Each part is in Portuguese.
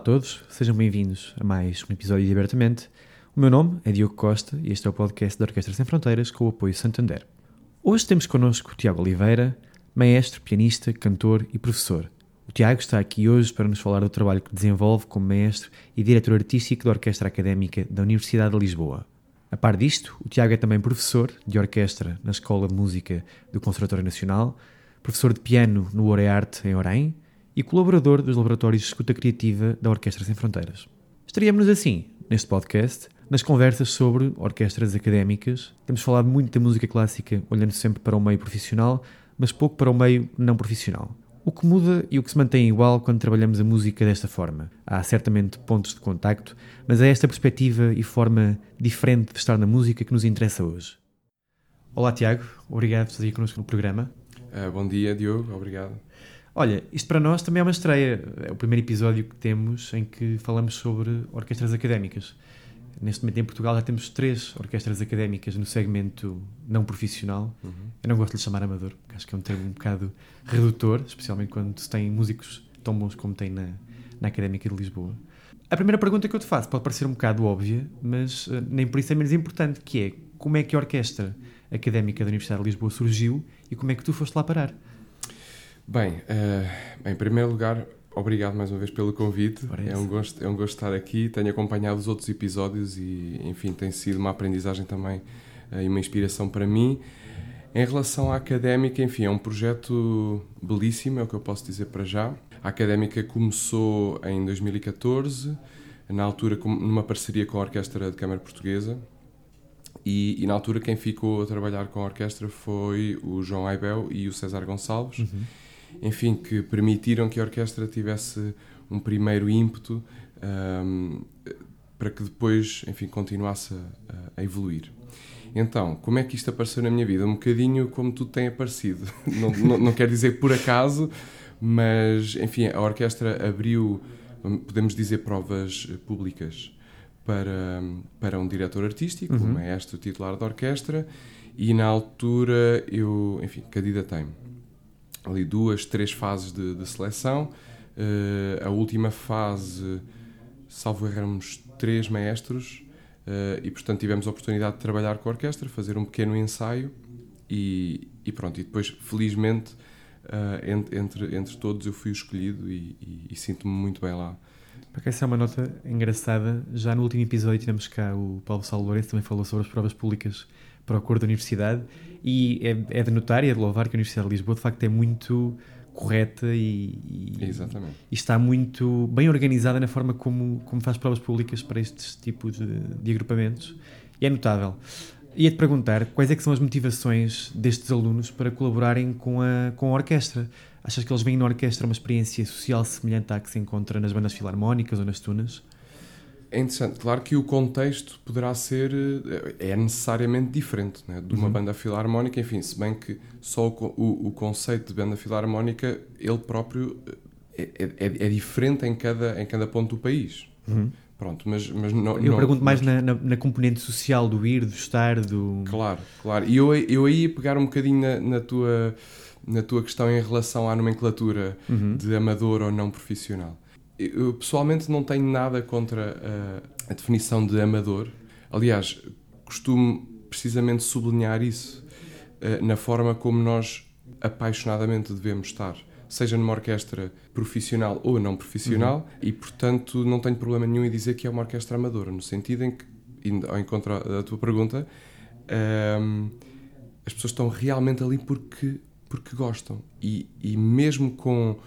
A todos, sejam bem-vindos a mais um episódio de Abertamente. O meu nome é Diogo Costa e este é o podcast da Orquestra Sem Fronteiras com o apoio Santander. Hoje temos connosco o Tiago Oliveira, maestro, pianista, cantor e professor. O Tiago está aqui hoje para nos falar do trabalho que desenvolve como maestro e diretor artístico da Orquestra Académica da Universidade de Lisboa. A par disto, o Tiago é também professor de orquestra na Escola de Música do Conservatório Nacional, professor de piano no Orearte em Orem e colaborador dos laboratórios de escuta criativa da Orquestra Sem Fronteiras. Estaríamos assim, neste podcast, nas conversas sobre orquestras académicas. Temos falado muito da música clássica, olhando sempre para o meio profissional, mas pouco para o meio não profissional. O que muda e o que se mantém igual quando trabalhamos a música desta forma. Há certamente pontos de contacto, mas é esta perspectiva e forma diferente de estar na música que nos interessa hoje. Olá Tiago, obrigado por estar aqui connosco no programa. Uh, bom dia, Diogo, obrigado. Olha, isto para nós também é uma estreia. É o primeiro episódio que temos em que falamos sobre orquestras académicas. Neste momento em Portugal já temos três orquestras académicas no segmento não profissional. Uhum. Eu não gosto de lhe chamar amador, porque acho que é um termo um bocado redutor, especialmente quando se tem músicos tão bons como tem na, na Académica de Lisboa. A primeira pergunta que eu te faço pode parecer um bocado óbvia, mas uh, nem por isso é menos importante, que é como é que a Orquestra Académica da Universidade de Lisboa surgiu e como é que tu foste lá parar? Bem, uh, em primeiro lugar, obrigado mais uma vez pelo convite. É um, gosto, é um gosto estar aqui. Tenho acompanhado os outros episódios e, enfim, tem sido uma aprendizagem também uh, e uma inspiração para mim. Em relação à académica, enfim, é um projeto belíssimo, é o que eu posso dizer para já. A académica começou em 2014, na altura numa parceria com a Orquestra de Câmara Portuguesa. E, e, na altura quem ficou a trabalhar com a orquestra foi o João Aibel e o César Gonçalves. Uhum enfim, que permitiram que a orquestra tivesse um primeiro ímpeto um, para que depois, enfim, continuasse a, a, evoluir. Então, como é que isto apareceu na minha vida? Um bocadinho como tudo tem aparecido. não, não, não quer dizer por acaso, mas, enfim, a orquestra abriu, podemos dizer, provas públicas para, para um diretor artístico, uhum. um maestro titular da orquestra, e na altura eu, enfim, candidatei-me ali duas, três fases de, de seleção. Uh, a última fase, salvo errarmos três maestros, uh, e portanto tivemos a oportunidade de trabalhar com a orquestra, fazer um pequeno ensaio e, e pronto. E depois, felizmente, uh, entre, entre, entre, todos eu fui escolhido e, e, e sinto-me muito bem lá. Para que essa é uma nota engraçada, já no último episódio tivemos cá o Paulo Saulo Lourenço, também falou sobre as provas públicas para o cor da universidade e é, é de notar e é de louvar que a Universidade de Lisboa de facto é muito correta e, e, e está muito bem organizada na forma como, como faz provas públicas para estes tipos de, de agrupamentos e é notável. Ia-te perguntar quais é que são as motivações destes alunos para colaborarem com a, com a orquestra. Achas que eles veem na orquestra uma experiência social semelhante à que se encontra nas bandas filarmónicas ou nas tunas? É interessante. Claro que o contexto poderá ser. Eh, é necessariamente diferente né? de uma uhum. banda filarmónica. Enfim, se bem que só o, o, o conceito de banda filarmónica, ele próprio é, é, é, diferente em cada, em cada ponto do país. Uhum. Pronto, mas, mas não, Eu não, pergunto mais na, na, na, componente social do ir, do estar, do. Claro, claro. E eu, eu aí ia pegar um bocadinho na, na, tua, na tua questão em relação à nomenclatura uhum. de amador ou não profissional eu pessoalmente não tenho nada contra a, a definição de amador. Aliás, costumo precisamente sublinhar isso uh, na forma como nós apaixonadamente devemos estar, seja numa orquestra profissional ou não profissional, uhum. e portanto não tenho problema nenhum em dizer que é uma orquestra amadora, no sentido em que, ao encontro da tua pergunta, ehm, as pessoas estão realmente ali porque, porque gostam. E, e mesmo com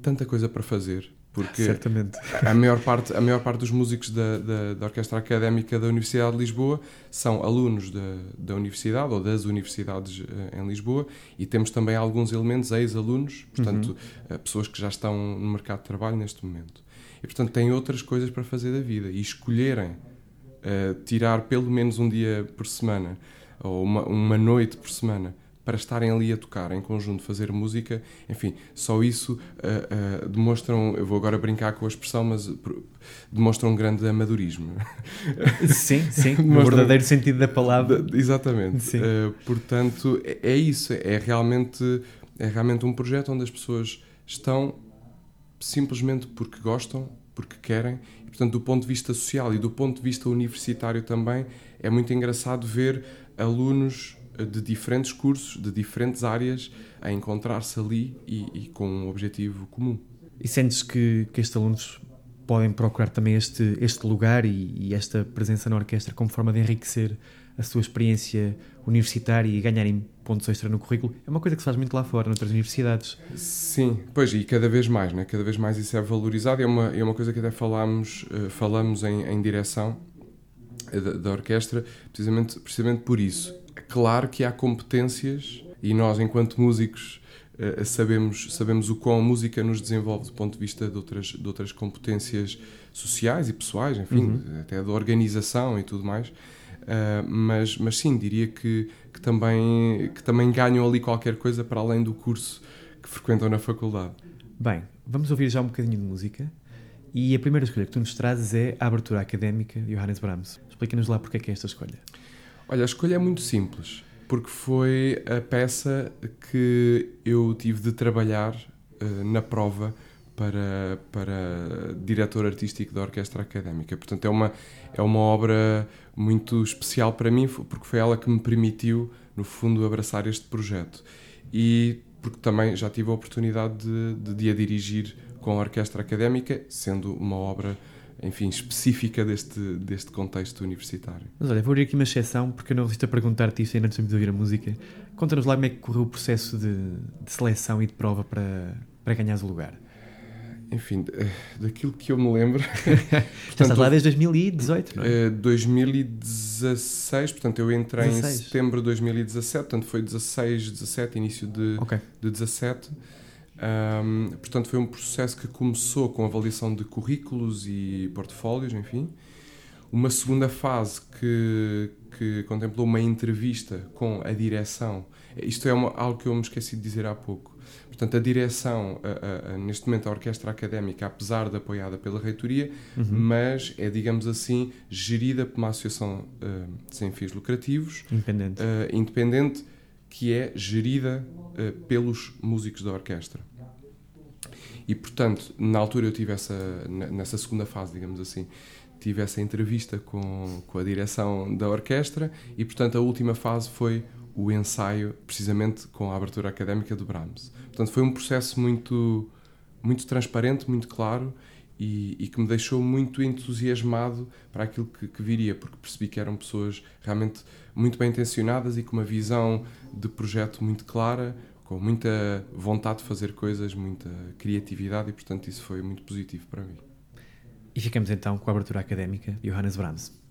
tanta coisa para fazer, Porque Certamente. a maior parte, a maior parte dos músicos da, da, da Orquestra Académica da Universidade de Lisboa são alunos da, da Universidade ou das universidades uh, em Lisboa e temos também alguns elementos ex-alunos, portanto, uhum. uh, pessoas que já estão no mercado de trabalho neste momento. E, portanto, têm outras coisas para fazer da vida e escolherem uh, tirar pelo menos um dia por semana ou uma, uma noite por semana para estarem ali a tocar em conjunto, fazer música, enfim, só isso uh, uh, demonstram, eu vou agora brincar com a expressão, mas demonstra um grande amadorismo. Sim, sim, no verdadeiro sentido da palavra. Exatamente. Uh, portanto, é, é, isso, é realmente, é realmente um projeto onde as pessoas estão simplesmente porque gostam, porque querem, e, portanto, do ponto de vista social e do ponto de vista universitário também, é muito engraçado ver alunos de diferentes cursos, de diferentes áreas, a encontrar-se ali e, e, com um objetivo comum. E sentes que, que estes alunos podem procurar também este, este lugar e, e, esta presença na orquestra como forma de enriquecer a sua experiência universitária e ganharem pontos extra no currículo? É uma coisa que se faz muito lá fora, noutras universidades. Sim, pois, e cada vez mais, né? cada vez mais isso é valorizado. É uma, é uma coisa que até falamos, uh, falamos em, em direção eh, da, da orquestra, precisamente, precisamente por isso Claro que há competências e nós, enquanto músicos, eh, sabemos, sabemos o quão a música nos desenvolve do ponto de vista de outras, de outras competências sociais e pessoais, enfim, uhum. até da organização e tudo mais. Uh, mas, mas sim, diria que, que, também, que também ganham ali qualquer coisa para além do curso que frequentam na faculdade. Bem, vamos ouvir já um bocadinho de música. E a primeira escolha que tu nos trazes é a abertura académica de Johannes Brahms. Explica-nos lá porque é que é esta escolha. Olha, a escolha é muito simples, porque foi a peça que eu tive de trabalhar uh, na prova para, para diretor artístico da Orquestra Académica. Portanto, é uma, é uma obra muito especial para mim, porque foi ela que me permitiu, no fundo, abraçar este projeto. E porque também já tive a oportunidade de, de, de a dirigir com a Orquestra Académica, sendo uma obra enfim, específica deste, deste contexto universitário. Mas olha, vou abrir aqui uma exceção, porque eu não resisto a perguntar-te isto ainda antes de ouvir a música. Conta-nos lá como é que correu o processo de, de seleção e de prova para, para ganhares o lugar. Enfim, daquilo que eu me lembro. portanto, estás lá desde 2018, não é? 2016, eh, portanto, eu entrei 16. em setembro de 2017, portanto, foi 16, 17, início de, okay. de 17. Um, portanto, foi um processo que começou com avaliação de currículos e portfólios, enfim. Uma segunda fase que, que contemplou uma entrevista com a direção. Isto é uma, algo que eu me esqueci de dizer há pouco. Portanto, a direção, a, a, a, neste momento, a Orquestra Académica, apesar de apoiada pela reitoria, uhum. mas é, digamos assim, gerida por uma associação uh, sem fins lucrativos, independente, uh, independente que é gerida uh, pelos músicos da orquestra. E, portanto, na altura eu tive essa, nessa segunda fase, digamos assim, tive essa entrevista com, com a direção da orquestra e, portanto, a última fase foi o ensaio, precisamente com a abertura académica do Brahms. Portanto, foi um processo muito, muito transparente, muito claro e, e que me deixou muito entusiasmado para aquilo que, que, viria, porque percebi que eram pessoas realmente muito bem intencionadas e com uma visão de projeto muito clara, com muita vontade de fazer coisas, muita criatividade e, portanto, isso foi muito positivo para mim. E ficamos então com a abertura académica de Johannes Brahms.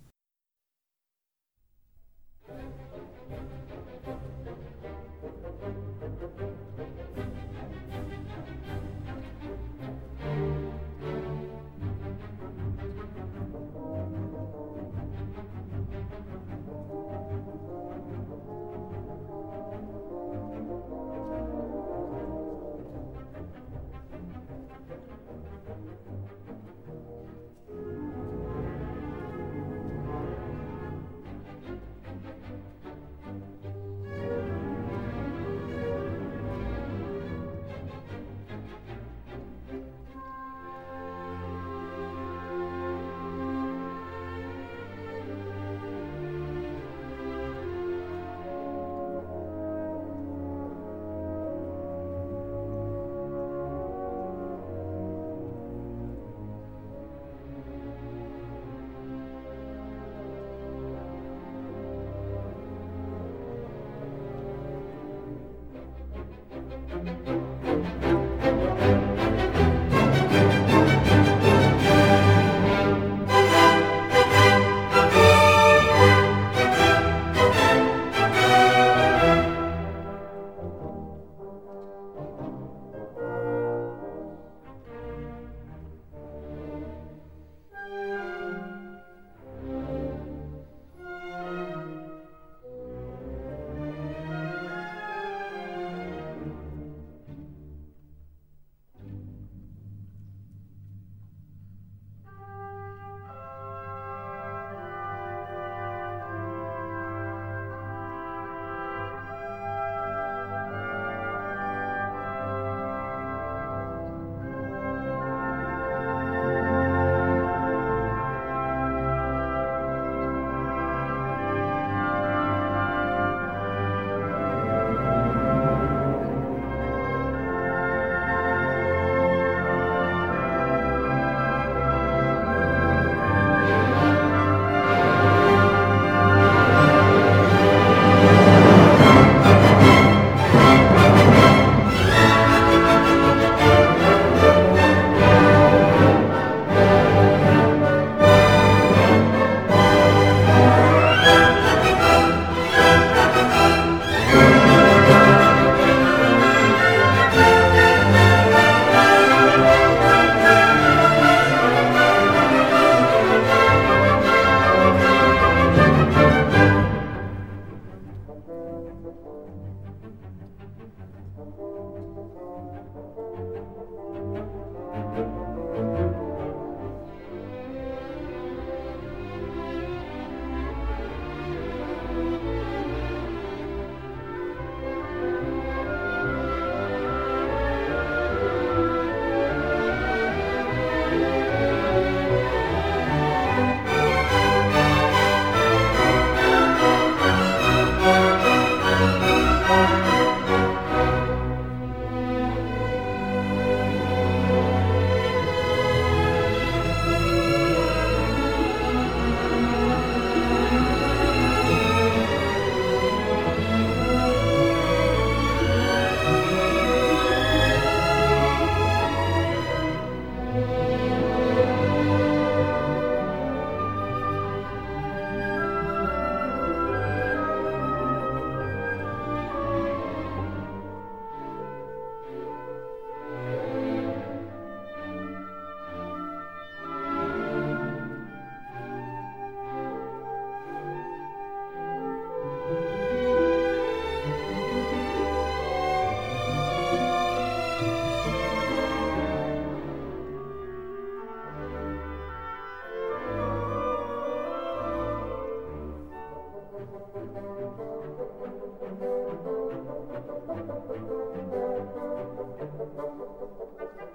Thank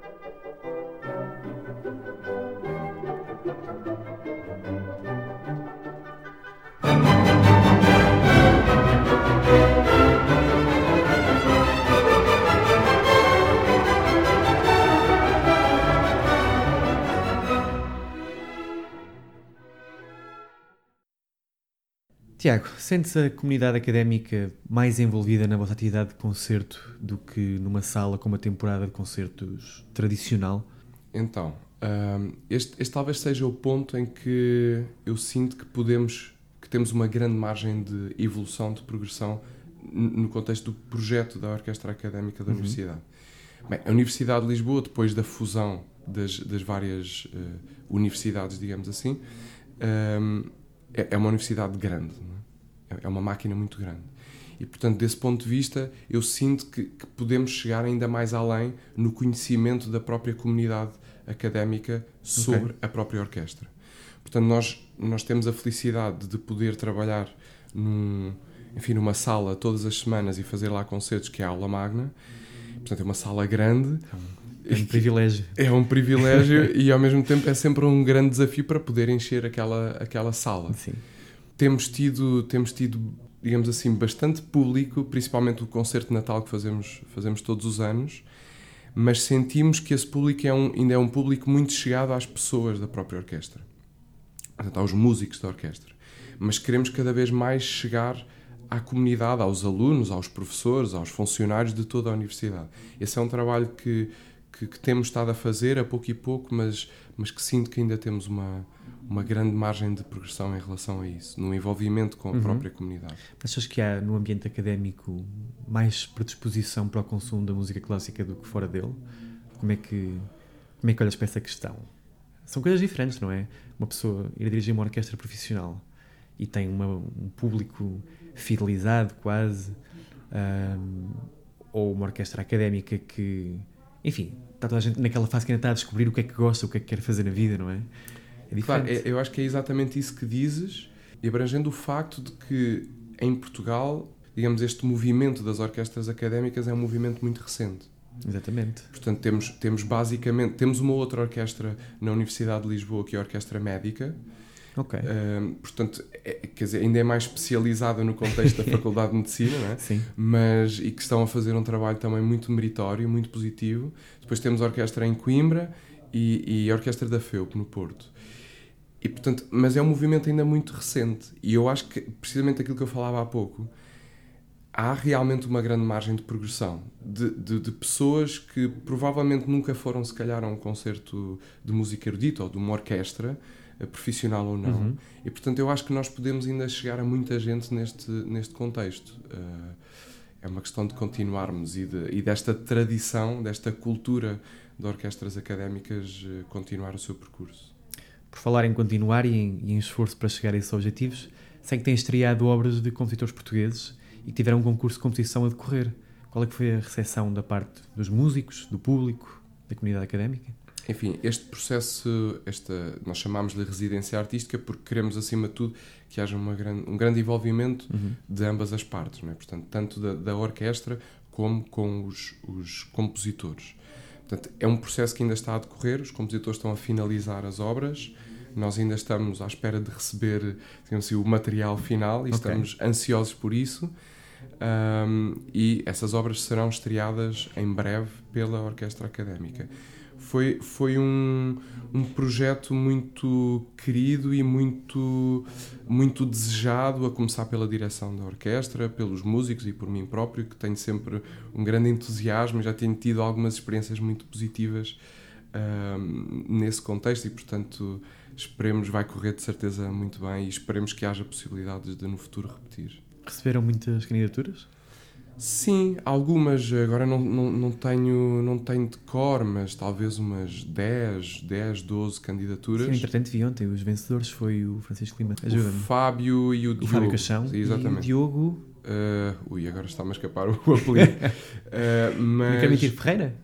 you. Tiago, sente-se a comunidade académica mais envolvida na vossa atividade de concerto do que numa sala com uma temporada de concertos tradicional? Então, este, este, talvez seja o ponto em que eu sinto que podemos, que temos uma grande margem de evolução, de progressão no contexto do projeto da Orquestra Académica da uhum. Universidade. Bem, a Universidade de Lisboa, depois da fusão das, das várias uh, universidades, digamos assim, um, é, é uma universidade grande. É? É uma máquina muito grande. E, portanto, desse ponto de vista, eu sinto que, que, podemos chegar ainda mais além no conhecimento da própria comunidade académica sobre okay. a própria orquestra. Portanto, nós, nós temos a felicidade de poder trabalhar num, enfim, numa sala todas as semanas e fazer lá concertos, que é a aula magna. Portanto, é uma sala grande. É um privilégio. É um privilégio e, ao mesmo tempo, é sempre um grande desafio para poder encher aquela, aquela sala. Sim temos tido, temos tido, digamos assim, bastante público, principalmente o concerto de Natal que fazemos, fazemos todos os anos, mas sentimos que esse público é um, ainda é um público muito chegado às pessoas da própria orquestra, portanto, aos músicos da orquestra. Mas queremos cada vez mais chegar à comunidade, aos alunos, aos professores, aos funcionários de toda a universidade. Esse é um trabalho que, que, que temos estado a fazer a pouco e pouco, mas, mas que sinto que ainda temos uma, uma grande margem de progressão em relação a isso, no envolvimento com a uhum. própria comunidade. Achas que há no ambiente académico mais predisposição para o consumo da música clássica do que fora dele? Como é que, como é que olhas para essa questão? São coisas diferentes, não é? Uma pessoa ir dirigir uma orquestra profissional e tem uma, um público fidelizado quase, um, ou uma orquestra académica que, enfim, está toda a gente naquela fase que ainda está a descobrir o que é que gosta, o que é que quer fazer na vida, não é? É claro, é, eu acho que é exatamente isso que dizes, e abrangendo o facto de que em Portugal, digamos, este movimento das orquestras académicas é um movimento muito recente. Exatamente. Portanto, temos, temos basicamente, temos uma outra orquestra na Universidade de Lisboa, que é a Orquestra Médica, Ok. Uh, portanto, é, quer dizer, ainda é mais especializada no contexto da Faculdade de Medicina, não é? Sim. Mas, e que estão a fazer um trabalho também muito meritório, muito positivo. Depois temos a Orquestra em Coimbra e, e a Orquestra da FEUP, no Porto. E, portanto, mas é um movimento ainda muito recente. E eu acho que, precisamente aquilo que eu falava há pouco, há realmente uma grande margem de progressão de, de, de, pessoas que provavelmente nunca foram, se calhar, a um concerto de música erudita ou de uma orquestra, eh, profissional ou não. Uhum. E, portanto, eu acho que nós podemos ainda chegar a muita gente neste, neste contexto. Uh, é uma questão de continuarmos e, de, e desta tradição, desta cultura de orquestras académicas uh, continuar o seu percurso por falar em continuar e em, e em esforço para chegar a esses objetivos, sei que tem estreado obras de compositores portugueses e tiveram um concurso de composição a decorrer. Qual é que foi a recepção da parte dos músicos, do público, da comunidade académica? Enfim, este processo, esta, nós chamamos-lhe residência artística porque queremos, acima de tudo, que haja grande, um grande envolvimento uhum. de ambas as partes, não é? portanto, tanto da, da orquestra como com os, os compositores. Portanto, é um processo que ainda está a decorrer, os compositores estão a finalizar as obras, nós ainda estamos à espera de receber assim, o material final e okay. estamos ansiosos por isso. Um, e essas obras serão estreadas em breve pela Orquestra Académica foi, foi um, um projeto muito querido e muito, muito desejado, a começar pela direção da orquestra, pelos músicos e por mim próprio, que tenho sempre um grande entusiasmo, já tenho tido algumas experiências muito positivas um, nesse contexto e, portanto, esperemos, vai correr de certeza muito bem e esperemos que haja possibilidades de no futuro repetir. Receberam muitas candidaturas? Sim, algumas. Agora não, não, não, tenho, não tenho de cor, mas talvez umas 10, 10, 12 candidaturas. Sim, entretanto vi ontem, os vencedores foi o Francisco Lima. O Fábio e o, o Diogo. Fábio Caixão. Exatamente. E o Diogo... Uh, ui, agora está-me a escapar o apelido. uh, mas... Não quer mentir, Ferreira?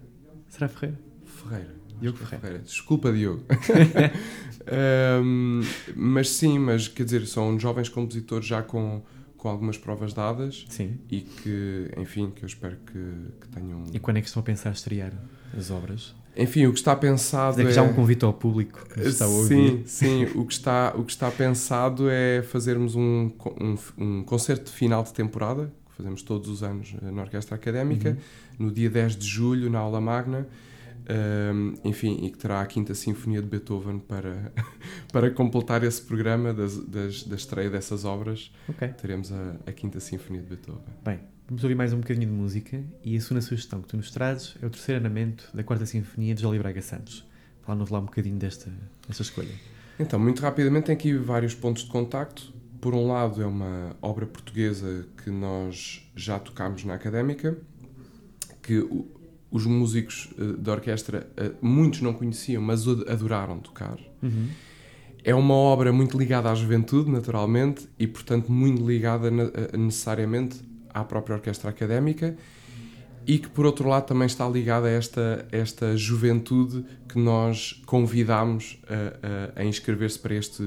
Será Ferreira? Ferreira. Diogo Ferreira. Desculpa, Diogo. uh, mas sim, mas quer dizer, são jovens compositores já com com algumas provas dadas Sim. e que, enfim, que eu espero que, que tenham. E quando é que estão a pensar estrear as obras? Enfim, o que está pensado é... que já um convite ao público que está a ouvir. Sim, sim. o, que está, o que está pensado é fazermos um, um, um concerto de final de temporada, que fazemos todos os anos na Orquestra Académica, uhum. no dia 10 de julho, na aula magna, um, enfim, e que terá a Quinta Sinfonia de Beethoven para, para completar esse programa das, das, da estreia dessas obras. Okay. Teremos a, a, Quinta Sinfonia de Beethoven. Bem, vamos ouvir mais um bocadinho de música e a segunda sugestão que tu nos trazes é o terceiro andamento da Quarta Sinfonia de Jolie Braga Santos. Fala-nos lá um bocadinho desta, desta escolha. Então, muito rapidamente, tem aqui vários pontos de contacto. Por um lado, é uma obra portuguesa que nós já tocámos na Académica, que os músicos uh, da orquestra, uh, muitos não conheciam, mas adoraram tocar. Uhum. É uma obra muito ligada à juventude, naturalmente, e, portanto, muito ligada na, uh, necessariamente à própria orquestra académica, e que, por outro lado, também está ligada a esta, esta juventude que nós convidámos a, a, a inscrever-se para este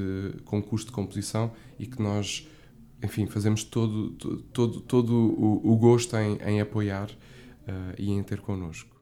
concurso de composição e que nós, enfim, fazemos todo, todo, todo o, o gosto em, em apoiar uh, e em ter connosco.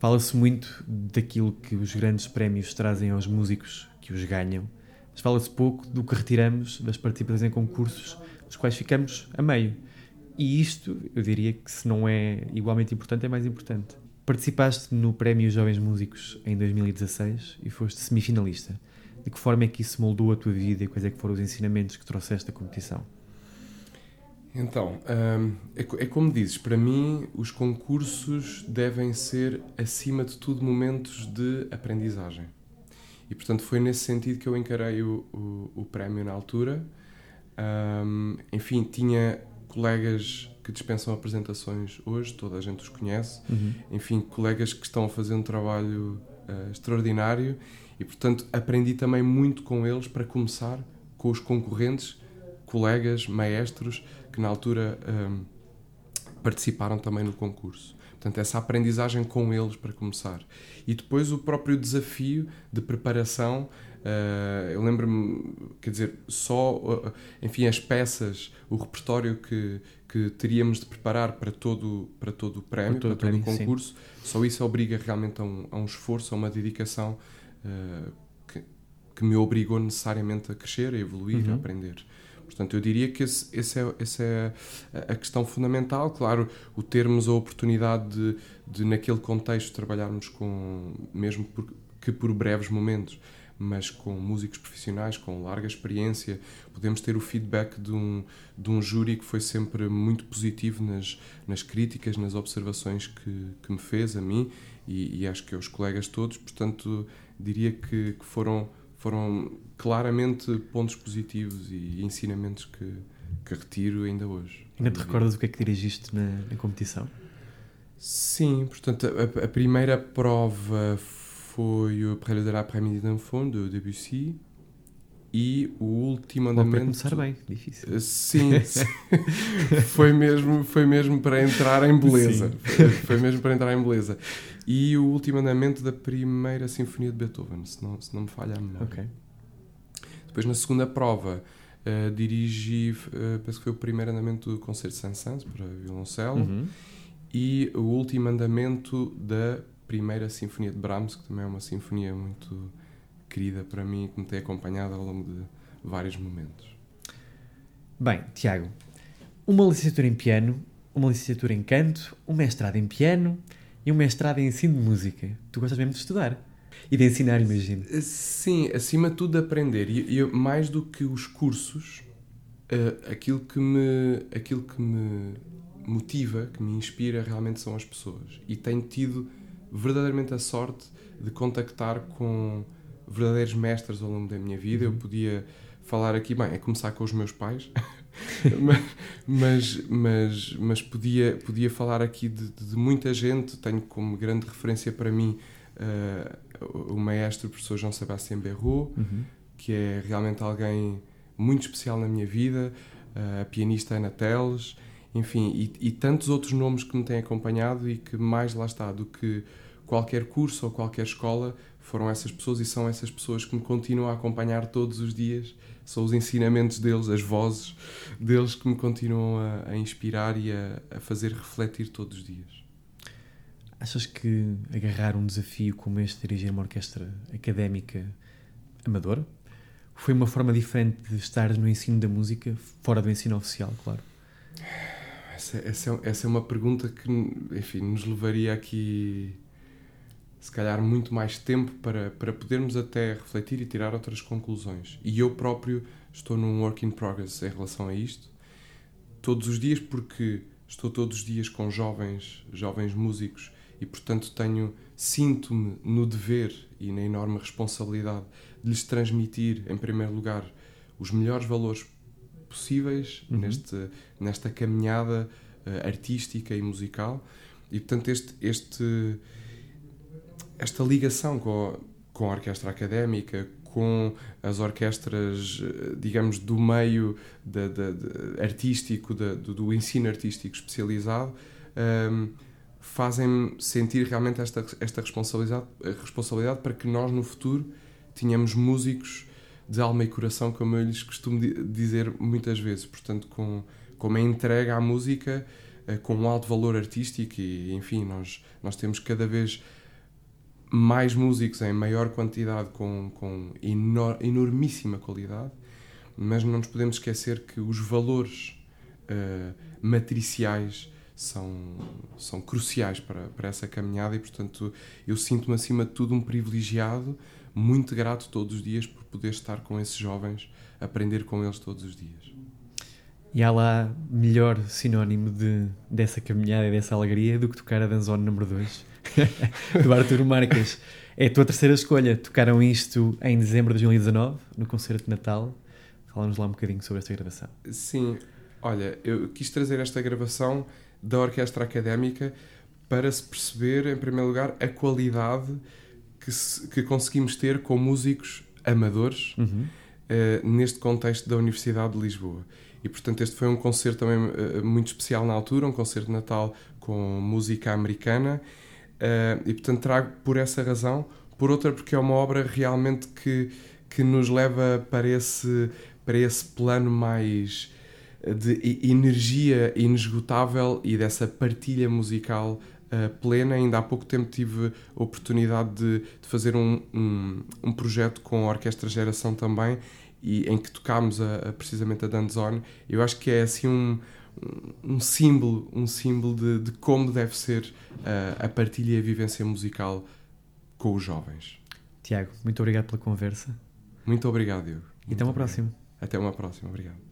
Fala-se muito daquilo que os grandes prémios trazem aos músicos que os ganham, mas fala-se pouco do que retiramos das participações em concursos, dos quais ficamos a meio. E isto, eu diria que se não é igualmente importante, é mais importante. Participaste no Prémio Jovens Músicos em 2016 e foste semifinalista. De que forma é que isso moldou a tua vida e quais é que foram os ensinamentos que trouxeste da competição? Então, hum, é, é, como dizes, para mim os concursos devem ser, acima de tudo, momentos de aprendizagem. E portanto foi nesse sentido que eu encarei o, o, o prémio na altura. Um, enfim, tinha colegas que dispensam apresentações hoje, toda a gente os conhece. Uhum. Enfim, colegas que estão a fazer um trabalho uh, extraordinário e portanto aprendi também muito com eles para começar com os concorrentes, colegas, maestros que na altura um, participaram também no concurso. Portanto, essa aprendizagem com eles para começar. E depois o próprio desafio de preparação. Uh, eu lembro-me, quer dizer, só, uh, enfim, as peças, o repertório que, que teríamos de preparar para todo, para todo o prémio, para todo, para todo o concurso, sim. só isso obriga realmente a um, a um esforço, a uma dedicação uh, que, que me obrigou necessariamente a crescer, a evoluir, uhum. a aprender. Portanto, eu diria que esse, esse é, essa é a questão fundamental. Claro, o termos a oportunidade de, de naquele contexto, trabalharmos com, mesmo por, que por breves momentos, mas com músicos profissionais, com larga experiência, podemos ter o feedback de um, de um júri que foi sempre muito positivo nas, nas críticas, nas observações que, que me fez a mim e, e acho que aos colegas todos. Portanto, diria que, que foram foram claramente pontos positivos e ensinamentos que, que retiro ainda hoje. Ainda te recordas o que é que dirigiste na, na competição? Sim, portanto, a, a, primeira prova foi o Prélude de l'après-midi d'un fond, de Debussy, e o último andamento... para começar bem, difícil. Eh, sim, foi, mesmo, foi mesmo para entrar em beleza. Foi, foi, mesmo para entrar em beleza. E o último andamento da primeira Sinfonia de Beethoven, se não, se não me falha a memória. Okay. Depois, na segunda prova, uh, dirigi, uh, penso que foi o primeiro andamento do Concerto de Saint-Saëns para violoncelo uhum. e o último andamento da primeira Sinfonia de Brahms, que também é uma sinfonia muito querida para mim e que me tem acompanhado ao longo de vários momentos. Bem, Tiago, uma licenciatura em piano, uma licenciatura em canto, um mestrado em piano e um mestrado em ensino de música. Tu gostas mesmo de estudar e de ensinar, imagino. Eh, sim, acima de tudo aprender. E, e mais do que os cursos, uh, aquilo, que me, aquilo que me motiva, que me inspira realmente são as pessoas. E tenho tido verdadeiramente a sorte de contactar com verdadeiros mestres ao longo da minha vida. Eu uhum. podia falar aqui, bem, é começar com os meus pais, mas, mas, mas podia, podia falar aqui de, de, muita gente. Tenho como grande referência para mim uh, o maestro, o professor João Sebastião Berrou, uhum. que é realmente alguém muito especial na minha vida, uh, a pianista Ana Teles, enfim, e, e tantos outros nomes que me têm acompanhado e que mais lá está do que qualquer curso ou qualquer escola foram essas pessoas e são essas pessoas que me continuam a acompanhar todos os dias. São os ensinamentos deles, as vozes deles que me continuam a, a inspirar e a, a, fazer refletir todos os dias. Achas que agarrar um desafio como este, dirigir uma orquestra académica amadora, foi uma forma diferente de estar no ensino da música, fora do ensino oficial, claro? Essa, essa, é, essa é uma pergunta que, enfim, nos levaria aqui se calhar muito mais tempo para, para podermos até refletir e tirar outras conclusões. E eu próprio estou num work in progress em relação a isto, todos os dias, porque estou todos os dias com jovens, jovens músicos e, portanto, tenho sinto-me no dever e na enorme responsabilidade de lhes transmitir, em primeiro lugar, os melhores valores possíveis uhum. neste, nesta caminhada uh, artística e musical. E, portanto, este, este esta ligação com com a orquestra académica, com as orquestras, eh, digamos, do meio de, de, de artístico, de, do, ensino artístico especializado, um, ehm, fazem-me sentir realmente esta, esta responsabilidade, responsabilidade para que nós, no futuro, tenhamos músicos de alma e coração, como eu lhes costumo dizer muitas vezes. Portanto, com, com uma entrega à música, eh, com um alto valor artístico e, enfim, nós, nós temos cada vez mais músicos em maior quantidade, com, com enor enormíssima qualidade, mas não nos podemos esquecer que os valores uh, matriciais são, são cruciais para, para essa caminhada e, portanto, eu sinto-me acima de tudo um privilegiado, muito grato todos os dias por poder estar com esses jovens, aprender com eles todos os dias. E há lá melhor sinónimo de, dessa caminhada e dessa alegria do que tocar a Danzone número 2 do Arturo Marques. É a tua terceira escolha. Tocaram isto em dezembro de 2019, no concerto de Natal. Fala-nos lá um bocadinho sobre esta gravação. Sim, olha, eu quis trazer esta gravação da Orquestra Académica para se perceber, em primeiro lugar, a qualidade que, se, que conseguimos ter com músicos amadores uhum. uh, neste contexto da Universidade de Lisboa. E, portanto, este foi um concerto também uh, muito especial na altura, um concerto de Natal com música americana. Uh, e, portanto, trago por essa razão. Por outra, porque é uma obra realmente que, que nos leva para esse, para esse plano mais de energia inesgotável e dessa partilha musical uh, plena. Ainda há pouco tempo tive a oportunidade de, de fazer um, um, um, projeto com a Orquestra Geração também, e em que tocámos a, a, precisamente a Danzone. Eu acho que é assim um, um símbolo, um símbolo de, de como deve ser a partilha e a vivência musical com os jovens. Tiago, muito obrigado pela conversa. Muito obrigado, Diego. E até uma próxima. Até uma próxima, obrigado.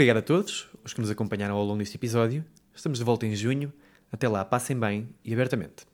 Obrigado a todos os que nos acompanharam ao longo deste episódio. Estamos de volta em junho. Até lá, passem bem e abertamente.